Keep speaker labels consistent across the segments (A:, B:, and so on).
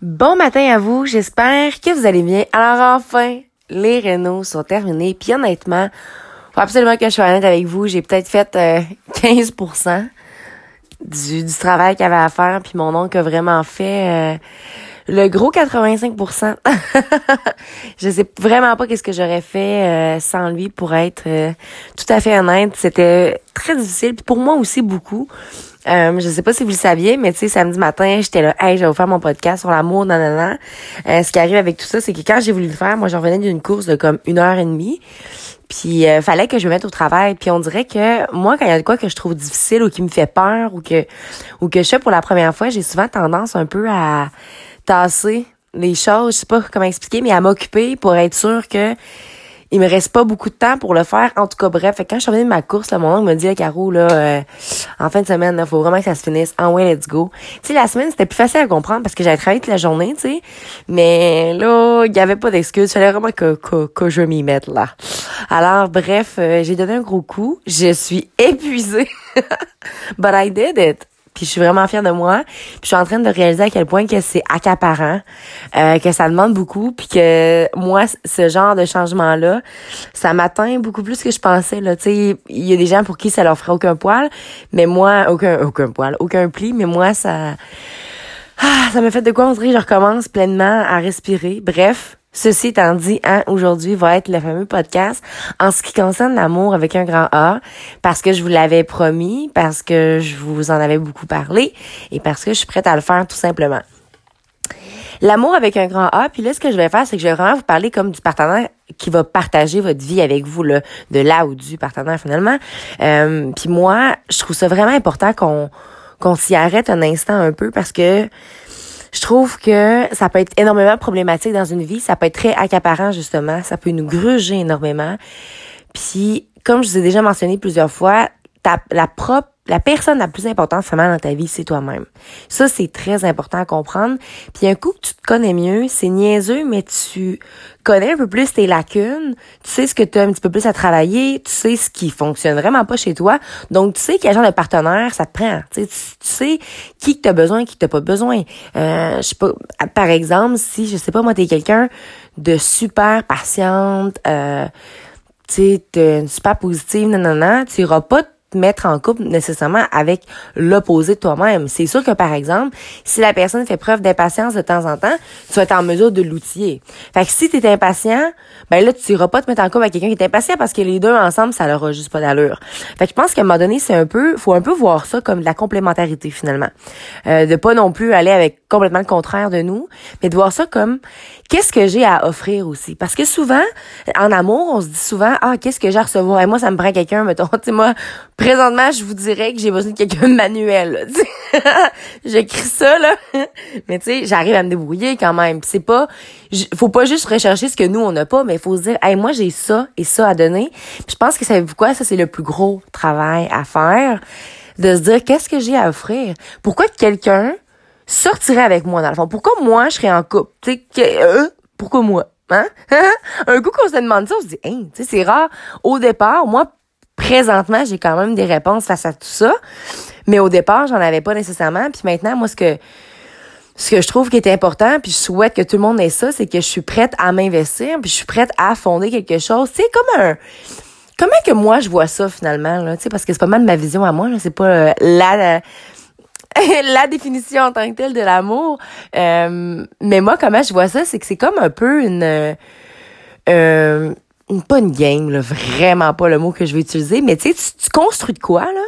A: Bon matin à vous, j'espère que vous allez bien. Alors enfin, les rénaux sont terminés, puis honnêtement, faut absolument que je sois honnête avec vous, j'ai peut-être fait 15% euh, du, du travail qu'il y avait à faire, puis mon oncle a vraiment fait euh, le gros 85%. je sais vraiment pas qu'est-ce que j'aurais fait euh, sans lui pour être tout à fait honnête. C'était très difficile, pour moi aussi beaucoup. Euh, je sais pas si vous le saviez, mais tu sais, samedi matin, j'étais là, hey, je vais vous faire mon podcast sur l'amour, nanana. Euh, ce qui arrive avec tout ça, c'est que quand j'ai voulu le faire, moi, j'en revenais d'une course de comme une heure et demie. Puis euh, fallait que je me mette au travail. Puis on dirait que moi, quand il y a de quoi que je trouve difficile ou qui me fait peur ou que ou que je fais pour la première fois, j'ai souvent tendance un peu à tasser les choses. Je sais pas comment expliquer, mais à m'occuper pour être sûr que il me reste pas beaucoup de temps pour le faire. En tout cas, bref, quand je suis revenue de ma course, là, mon oncle m'a dit, Caro, là, euh, en fin de semaine, il faut vraiment que ça se finisse. En way, let's go. Tu sais, la semaine, c'était plus facile à comprendre parce que j'avais travaillé toute la journée, tu sais. Mais là, il y avait pas d'excuses. Il fallait vraiment que, que, que je m'y mette, là. Alors, bref, euh, j'ai donné un gros coup. Je suis épuisée. But I did it. Puis je suis vraiment fière de moi. Puis je suis en train de réaliser à quel point que c'est accaparant, euh, que ça demande beaucoup, puis que moi, ce genre de changement-là, ça m'atteint beaucoup plus que je pensais. Là, tu sais, il y a des gens pour qui ça leur ferait aucun poil, mais moi, aucun aucun poil, aucun pli, mais moi, ça, ah, ça me fait de quoi on dirait je recommence pleinement à respirer. Bref, Ceci étant dit, hein, aujourd'hui va être le fameux podcast en ce qui concerne l'amour avec un grand A, parce que je vous l'avais promis, parce que je vous en avais beaucoup parlé et parce que je suis prête à le faire tout simplement. L'amour avec un grand A, puis là, ce que je vais faire, c'est que je vais vraiment vous parler comme du partenaire qui va partager votre vie avec vous, là, de là ou du partenaire finalement. Euh, puis moi, je trouve ça vraiment important qu'on qu'on s'y arrête un instant un peu parce que je trouve que ça peut être énormément problématique dans une vie, ça peut être très accaparant justement, ça peut nous gruger énormément. Puis comme je vous ai déjà mentionné plusieurs fois, ta, la propre la personne la plus importante vraiment dans ta vie, c'est toi-même. Ça, c'est très important à comprendre. Puis un coup que tu te connais mieux, c'est niaiseux, mais tu connais un peu plus tes lacunes, tu sais ce que tu as un petit peu plus à travailler, tu sais ce qui fonctionne vraiment pas chez toi. Donc, tu sais quel genre de partenaire ça te prend. Tu sais, tu, sais qui que as besoin, qui t'as pas besoin. Euh, je sais pas, par exemple, si, je sais pas, moi, t'es quelqu'un de super patiente, euh, tu sais, super positive, non, non, non, tu iras pas mettre en couple nécessairement avec l'opposé de toi-même. C'est sûr que, par exemple, si la personne fait preuve d'impatience de temps en temps, tu vas être en mesure de l'outiller. Fait que si tu es impatient, ben là, tu iras pas te mettre en couple avec quelqu'un qui est impatient parce que les deux ensemble, ça leur a juste pas d'allure. Fait que je pense qu'à un moment donné, c'est un peu, faut un peu voir ça comme de la complémentarité, finalement. Euh, de pas non plus aller avec complètement le contraire de nous, mais de voir ça comme qu'est-ce que j'ai à offrir aussi? Parce que souvent, en amour, on se dit souvent, ah, qu'est-ce que j'ai à recevoir? Et moi, ça me prend quelqu'un, mettons, tu moi, Présentement, je vous dirais que j'ai besoin de quelqu'un de manuel. J'écris ça là, mais tu sais, j'arrive à me débrouiller quand même. C'est pas, faut pas juste rechercher ce que nous on n'a pas, mais faut se dire, hey, moi j'ai ça et ça à donner. je pense que savez-vous quoi, ça c'est le plus gros travail à faire, de se dire qu'est-ce que j'ai à offrir? Pourquoi quelqu'un sortirait avec moi dans le fond? Pourquoi moi je serais en couple? Tu sais, euh, pourquoi moi? Hein? un coup qu'on se demande ça, on se dit, hey, tu sais, c'est rare. Au départ, moi, présentement, j'ai quand même des réponses face à tout ça. Mais au départ, j'en avais pas nécessairement. Puis maintenant, moi, ce que ce que je trouve qui est important, puis je souhaite que tout le monde ait ça, c'est que je suis prête à m'investir, puis je suis prête à fonder quelque chose. C'est comme un comment que moi je vois ça finalement là, tu sais parce que c'est pas mal ma vision à moi, c'est pas euh, la, la définition en tant que telle de l'amour. Euh, mais moi comment je vois ça, c'est que c'est comme un peu une euh, pas une game, là, vraiment pas le mot que je vais utiliser, mais tu sais, tu construis de quoi, là?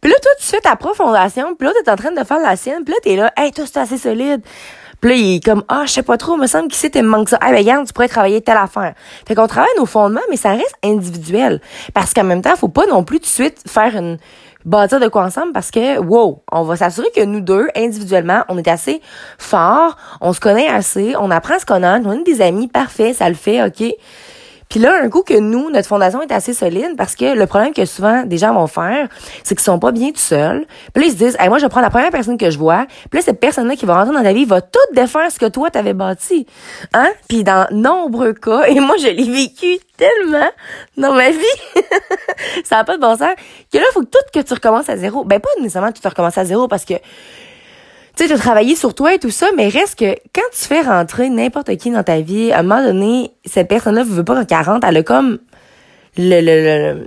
A: Puis là, toi, tu fais ta profondation, puis là, t'es en train de faire la sienne, puis là, t'es là, hey, toi, c'est assez solide. Puis là, il est comme, ah, je sais pas trop, me semble qu'ici, t'es manque ça. Ah, ben, regarde, tu pourrais travailler telle affaire. Fait qu'on travaille nos fondements, mais ça reste individuel. Parce qu'en même temps, faut pas non plus tout de suite faire une, bâtir de quoi ensemble parce que, wow, on va s'assurer que nous deux, individuellement, on est assez forts, on se connaît assez, on apprend à se connaître, on est des amis, parfait, ça le fait, ok? Puis là, un coup que nous, notre fondation est assez solide, parce que le problème que souvent des gens vont faire, c'est qu'ils sont pas bien tout seuls. Puis là, ils se disent, hey, moi, je prendre la première personne que je vois. Puis là, cette personne-là qui va rentrer dans ta vie va tout défaire ce que toi, t'avais bâti. Hein? Puis dans nombreux cas, et moi, je l'ai vécu tellement dans ma vie, ça n'a pas de bon sens, que là, il faut que tout que tu recommences à zéro. Ben, pas nécessairement que tu recommences à zéro, parce que tu sais, as travaillé sur toi et tout ça, mais reste que quand tu fais rentrer n'importe qui dans ta vie, à un moment donné, cette personne-là veut pas qu'en 40, elle a comme le, le, le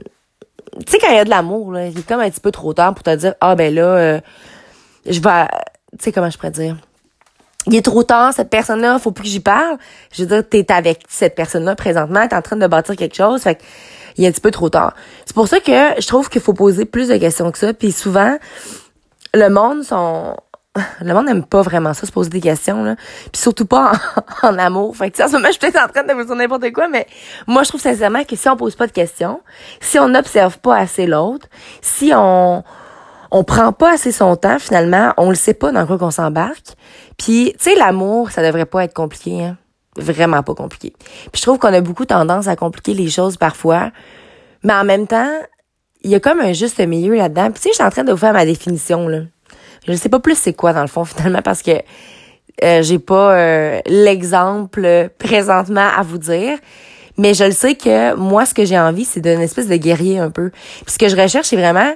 A: tu sais, quand il y a de l'amour, là, il est comme un petit peu trop tard pour te dire, ah, ben là, euh, je vais, tu sais, comment je pourrais dire? Il est trop tard, cette personne-là, faut plus que j'y parle. Je veux dire, t'es avec cette personne-là présentement, t'es en train de bâtir quelque chose, fait il est un petit peu trop tard. C'est pour ça que je trouve qu'il faut poser plus de questions que ça, puis souvent, le monde sont le monde n'aime pas vraiment ça, se poser des questions, là. Puis surtout pas en, amour. Fait que, en ce moment, je suis peut-être en train de vous dire n'importe quoi, mais moi, je trouve sincèrement que si on pose pas de questions, si on n'observe pas assez l'autre, si on, on prend pas assez son temps, finalement, on le sait pas dans quoi qu'on s'embarque. Puis, tu sais, l'amour, ça devrait pas être compliqué, hein. Vraiment pas compliqué. Puis je trouve qu'on a beaucoup tendance à compliquer les choses parfois. Mais en même temps, il y a comme un juste milieu là-dedans. Puis tu sais, je suis en train de vous faire ma définition, là. Je sais pas plus c'est quoi dans le fond finalement parce que euh, j'ai pas euh, l'exemple présentement à vous dire. Mais je le sais que moi, ce que j'ai envie, c'est d'une espèce de guerrier un peu. Puis ce que je recherche, c'est vraiment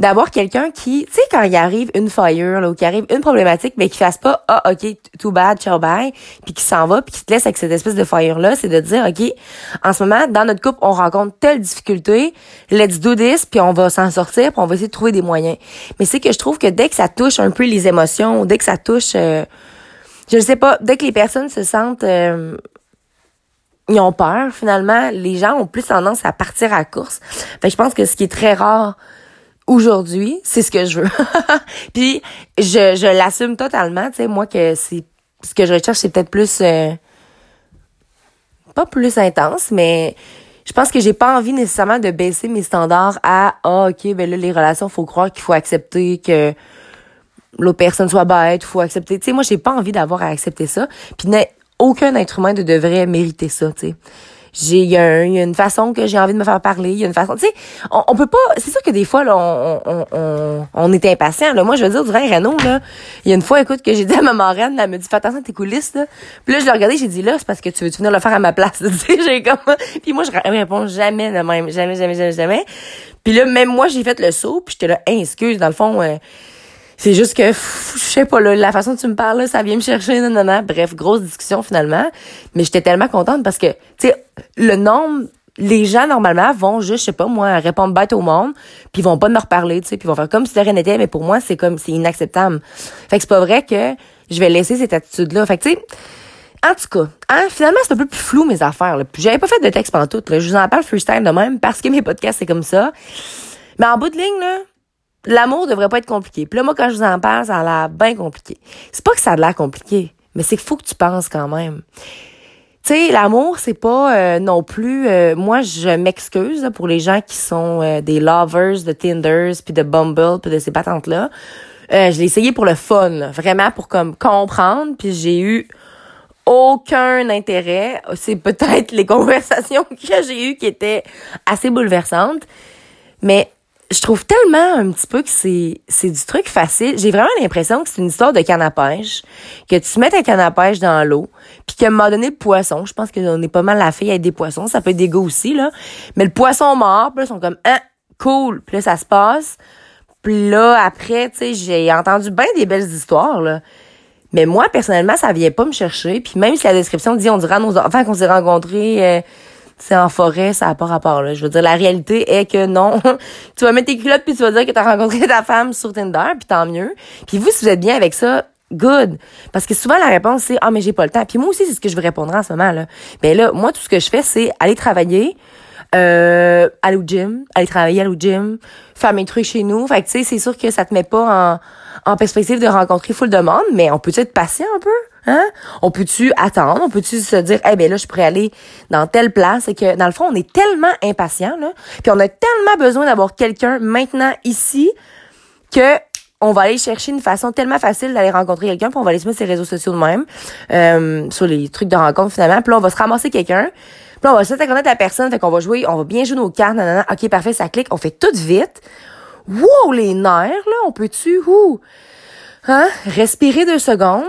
A: d'avoir quelqu'un qui, tu sais, quand il arrive une fire, là, ou qu'il arrive une problématique, mais qui fasse pas, ah, ok, too bad, ciao, bye, puis qui s'en va, puis qui te laisse avec cette espèce de fire-là, c'est de dire, ok, en ce moment, dans notre couple, on rencontre telle difficulté, let's do this, puis on va s'en sortir, puis on va essayer de trouver des moyens. Mais c'est que je trouve que dès que ça touche un peu les émotions, dès que ça touche, euh, je ne sais pas, dès que les personnes se sentent euh, ils ont peur, finalement, les gens ont plus tendance à partir à course. Fait je pense que ce qui est très rare aujourd'hui, c'est ce que je veux. Puis je, je l'assume totalement, tu sais, moi que c'est ce que je recherche, c'est peut-être plus euh, pas plus intense, mais je pense que j'ai pas envie nécessairement de baisser mes standards à ah OK, ben là les relations, faut croire qu'il faut accepter que l'autre personne soit bête, faut accepter. Tu sais, moi j'ai pas envie d'avoir à accepter ça. Puis aucun être humain ne devrait mériter ça, tu sais j'ai il y, a une façon que j'ai envie de me faire parler il y a une façon tu sais on, on, peut pas c'est sûr que des fois là on on, on, on est impatient là. Moi je veux dire du Renault là. Il y a une fois écoute que j'ai dit à ma marraine elle me dit fais attention à tes coulisses là. Puis là je l'ai regardé j'ai dit là c'est parce que tu veux venir le faire à ma place tu sais j'ai comme puis moi je réponds jamais de même jamais jamais jamais jamais. Puis là même moi j'ai fait le saut puis j'étais là excuse dans le fond euh, c'est juste que, je sais pas, là, la façon dont tu me parles, là, ça vient me chercher, non, non, non. Bref, grosse discussion finalement. Mais j'étais tellement contente parce que, tu sais, le nombre les gens normalement vont juste je sais pas moi répondre bête au monde puis vont pas me reparler tu sais puis vont faire comme si de rien n'était mais pour moi c'est comme c'est inacceptable fait que c'est pas vrai que je vais laisser cette attitude là fait que tu sais en tout cas, hein, finalement, c'est un peu plus flou mes affaires. Là. J'avais pas fait de texte pendant tout. Là. Je vous en parle freestyle de même parce que mes podcasts, c'est comme ça. Mais en bout de ligne, là, l'amour devrait pas être compliqué. Puis là, moi, quand je vous en parle, ça a l'air bien compliqué. C'est pas que ça a l'air compliqué, mais c'est qu'il faut que tu penses quand même. Tu sais, l'amour, c'est pas euh, non plus... Euh, moi, je m'excuse pour les gens qui sont euh, des lovers de Tinders, puis de Bumble, puis de ces patentes-là. je l'ai essayé pour le fun, vraiment pour comme comprendre, puis j'ai eu aucun intérêt. C'est peut-être les conversations que j'ai eues qui étaient assez bouleversantes. Mais je trouve tellement un petit peu que c'est c'est du truc facile. J'ai vraiment l'impression que c'est une histoire de canne à pêche, que tu mets ta canne à pêche dans l'eau, puis qu'à un donné le poisson, je pense qu'on est pas mal la fille avec des poissons, ça peut être des gars aussi là, mais le poisson mort, puis là, ils sont comme ah cool, puis là ça se passe. Puis là après, tu sais, j'ai entendu bien des belles histoires là. Mais moi personnellement, ça vient pas me chercher, puis même si la description dit on dirait à nos enfants qu'on s'est rencontrés euh, c'est en forêt, ça n'a pas rapport. Là. Je veux dire, la réalité est que non. tu vas mettre tes culottes puis tu vas dire que tu as rencontré ta femme sur Tinder, puis tant mieux. Puis vous, si vous êtes bien avec ça, good. Parce que souvent, la réponse, c'est « Ah, mais j'ai pas le temps. » Puis moi aussi, c'est ce que je vous répondre en ce moment. là. Ben là, moi, tout ce que je fais, c'est aller travailler, euh, aller au gym, aller travailler, aller au gym, faire mes trucs chez nous. Fait que, tu sais, c'est sûr que ça te met pas en, en perspective de rencontrer full de monde, mais on peut être patient un peu? Hein? On peut-tu attendre? On peut-tu se dire, eh ben là, je pourrais aller dans telle place? Et que, dans le fond, on est tellement impatient, là. Puis on a tellement besoin d'avoir quelqu'un maintenant ici que on va aller chercher une façon tellement facile d'aller rencontrer quelqu'un, puis on va aller se mettre sur les réseaux sociaux de même, euh, sur les trucs de rencontre finalement, puis là, on va se ramasser quelqu'un, puis là, on va se connaître la personne, fait qu'on va jouer, on va bien jouer nos cartes, nanana, ok, parfait, ça clique, on fait tout vite. Wow, les nerfs, là, on peut-tu, ouh, hein, respirer deux secondes,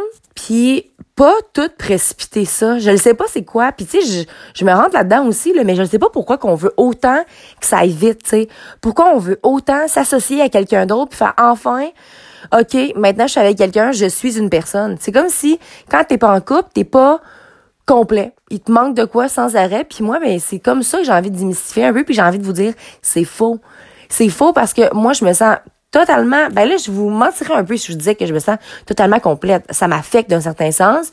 A: puis pas tout précipiter ça. Je ne sais pas c'est quoi. Puis tu sais, je, je me rentre là-dedans aussi, là, mais je ne sais pas pourquoi qu'on veut autant que ça aille vite, tu. Pourquoi on veut autant s'associer à quelqu'un d'autre puis faire enfin OK, maintenant je suis avec quelqu'un, je suis une personne. C'est comme si quand t'es pas en couple, t'es pas complet. Il te manque de quoi sans arrêt. Puis moi, ben c'est comme ça que j'ai envie de démystifier un peu, puis j'ai envie de vous dire, c'est faux. C'est faux parce que moi, je me sens totalement, ben là, je vous mentirais un peu si je vous disais que je me sens totalement complète. Ça m'affecte d'un certain sens.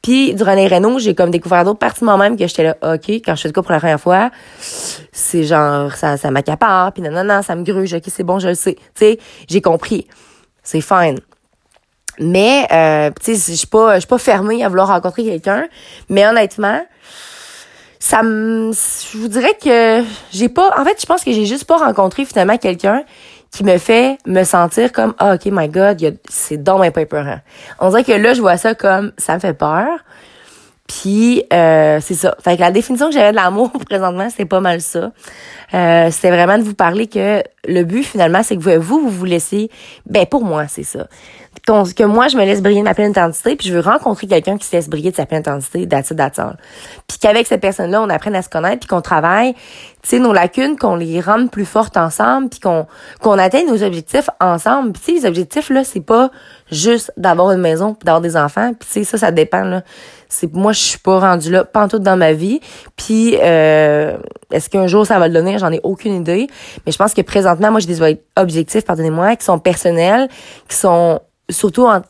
A: Puis durant les rénaux, j'ai comme découvert d'autres parties de moi-même que j'étais là, OK, quand je fais le coup pour la première fois, c'est genre, ça, ça m'accapare, puis non, non, non, ça me gruge, OK, c'est bon, je le sais. Tu sais, j'ai compris. C'est fine. Mais, euh, tu sais, je suis pas, je suis pas fermée à vouloir rencontrer quelqu'un. Mais honnêtement, ça me, je vous dirais que j'ai pas, en fait, je pense que j'ai juste pas rencontré finalement quelqu'un qui me fait me sentir comme ah, ok my god c'est dans pas on dirait que là je vois ça comme ça me fait peur. Puis euh, c'est ça. Fait que la définition que j'avais de l'amour présentement c'est pas mal ça. Euh, c'était vraiment de vous parler que le but finalement c'est que vous vous vous laissez ben pour moi c'est ça que moi, je me laisse briller de ma pleine intensité, puis je veux rencontrer quelqu'un qui se laisse briller de sa pleine intensité, that's Puis qu'avec cette personne-là, on apprenne à se connaître, puis qu'on travaille, tu sais, nos lacunes, qu'on les rende plus fortes ensemble, puis qu'on qu'on atteigne nos objectifs ensemble. Puis tu sais, les objectifs, là, c'est pas juste d'avoir une maison, d'avoir des enfants. Puis tu sais, ça, ça dépend, là. C'est Moi, je suis pas rendue là, pas tout dans ma vie. Puis euh, est-ce qu'un jour, ça va le donner? J'en ai aucune idée. Mais je pense que présentement, moi, j'ai des objectifs, pardonnez-moi, qui sont personnels, qui sont surtout en,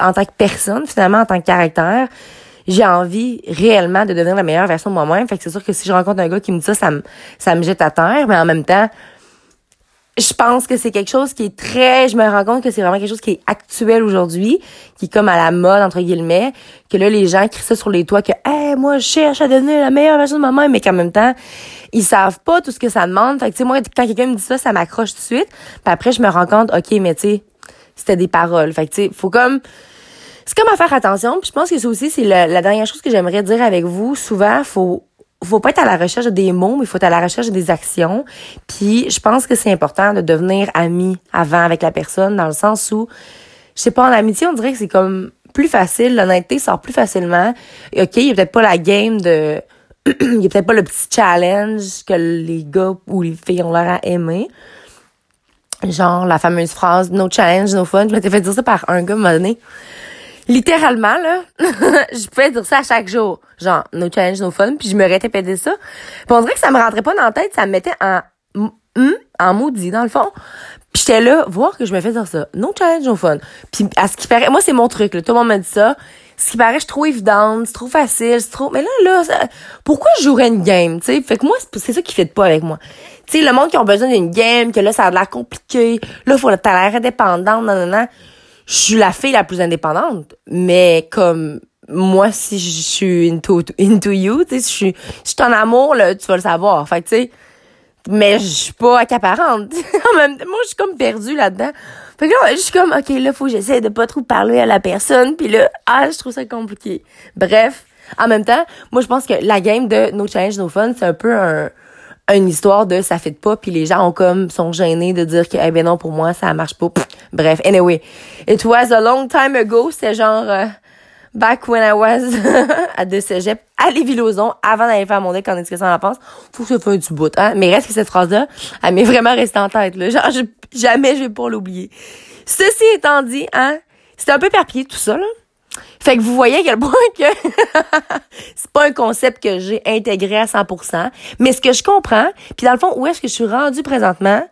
A: en tant que personne, finalement, en tant que caractère, j'ai envie réellement de devenir la meilleure version de moi-même. Fait que c'est sûr que si je rencontre un gars qui me dit ça, ça me, ça me jette à terre, mais en même temps, je pense que c'est quelque chose qui est très, je me rends compte que c'est vraiment quelque chose qui est actuel aujourd'hui, qui est comme à la mode, entre guillemets, que là, les gens crient ça sur les toits que, hey, moi, je cherche à devenir la meilleure version de moi-même, mais qu'en même temps, ils savent pas tout ce que ça demande. Fait que, tu sais, moi, quand quelqu'un me dit ça, ça m'accroche tout de suite. Puis après, je me rends compte, OK, mais tu sais, c'était des paroles. Fait que, tu sais, faut comme... C'est comme à faire attention. Puis je pense que ça aussi, c'est la, dernière chose que j'aimerais dire avec vous. Souvent, faut faut pas être à la recherche des mots, mais il faut être à la recherche des actions. Puis je pense que c'est important de devenir ami avant avec la personne, dans le sens où, je sais pas, en amitié, on dirait que c'est comme plus facile, l'honnêteté sort plus facilement. OK, il y a peut-être pas la game de... il y a peut-être pas le petit challenge que les gars ou les filles ont l'air à aimer. Genre, la fameuse phrase No challenge, no fun. Je m'étais fait dire ça par un gars, donné. Littéralement, là, je pouvais dire ça à chaque jour. Genre, no challenge, no fun. Puis je me répétais ça. Puis on dirait que ça me rentrait pas dans la tête. Ça me mettait en, en maudit, dans le fond. Puis j'étais là, voir que je me fais dire ça. No challenge, no fun. Puis à ce qui paraît, moi, c'est mon truc, là. Tout le monde m'a dit ça. Ce qui paraît, je trop évidente, c'est trop facile, c'est trop... Mais là, là, pourquoi je jouerais une game, tu sais? Fait que moi, c'est ça qui fait pas avec moi. Tu sais, le monde qui a besoin d'une game, que là, ça a l'air compliqué, là, faut t'as l'air indépendante, non, non, non. Je suis la fille la plus indépendante, mais comme moi, si je suis into, into you, tu sais, si je suis, si je en amour, là, tu vas le savoir. Fait tu sais, mais je suis pas accaparante. en même temps, moi, je suis comme perdue là-dedans. Fait que là, je suis comme, OK, là, faut que j'essaie de pas trop parler à la personne. Puis là, ah, je trouve ça compliqué. Bref, en même temps, moi, je pense que la game de No Challenge, No Fun, c'est un peu un, une histoire de ça fait pas puis les gens ont comme sont gênés de dire que eh ben non pour moi ça marche pas bref anyway it was a long time ago c'est genre euh, back when I was à de cégep à Lévis-Lauzon avant d'aller faire mon deck en éducation à l'enfance faut que ça fasse du bout hein. Mais reste que cette phrase là elle m'est vraiment restée en tête là. Genre jamais je vais pas l'oublier. Ceci étant dit hein c'était un peu perpillé tout ça là. Fait que vous voyez à quel point que c'est pas un concept que j'ai intégré à 100%, mais ce que je comprends, puis dans le fond, où est-ce que je suis rendue présentement,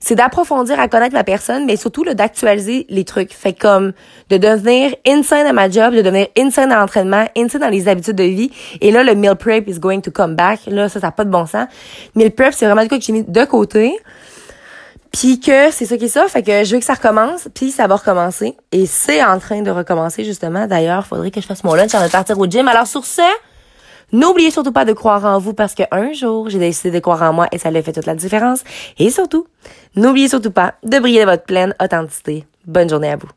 A: c'est d'approfondir à connaître ma personne, mais surtout d'actualiser les trucs. Fait comme de devenir insane à ma job, de devenir insane dans l'entraînement, insane dans les habitudes de vie. Et là, le meal prep is going to come back. Là, ça, ça n'a pas de bon sens. Meal prep, c'est vraiment du coup que j'ai mis de côté. Puis que c'est ça qui est ça, fait que je veux que ça recommence, puis ça va recommencer. Et c'est en train de recommencer, justement. D'ailleurs, faudrait que je fasse mon lunch avant de partir au gym. Alors sur ce, n'oubliez surtout pas de croire en vous parce qu'un jour, j'ai décidé de croire en moi et ça a fait toute la différence. Et surtout, n'oubliez surtout pas de briller de votre pleine authenticité. Bonne journée à vous.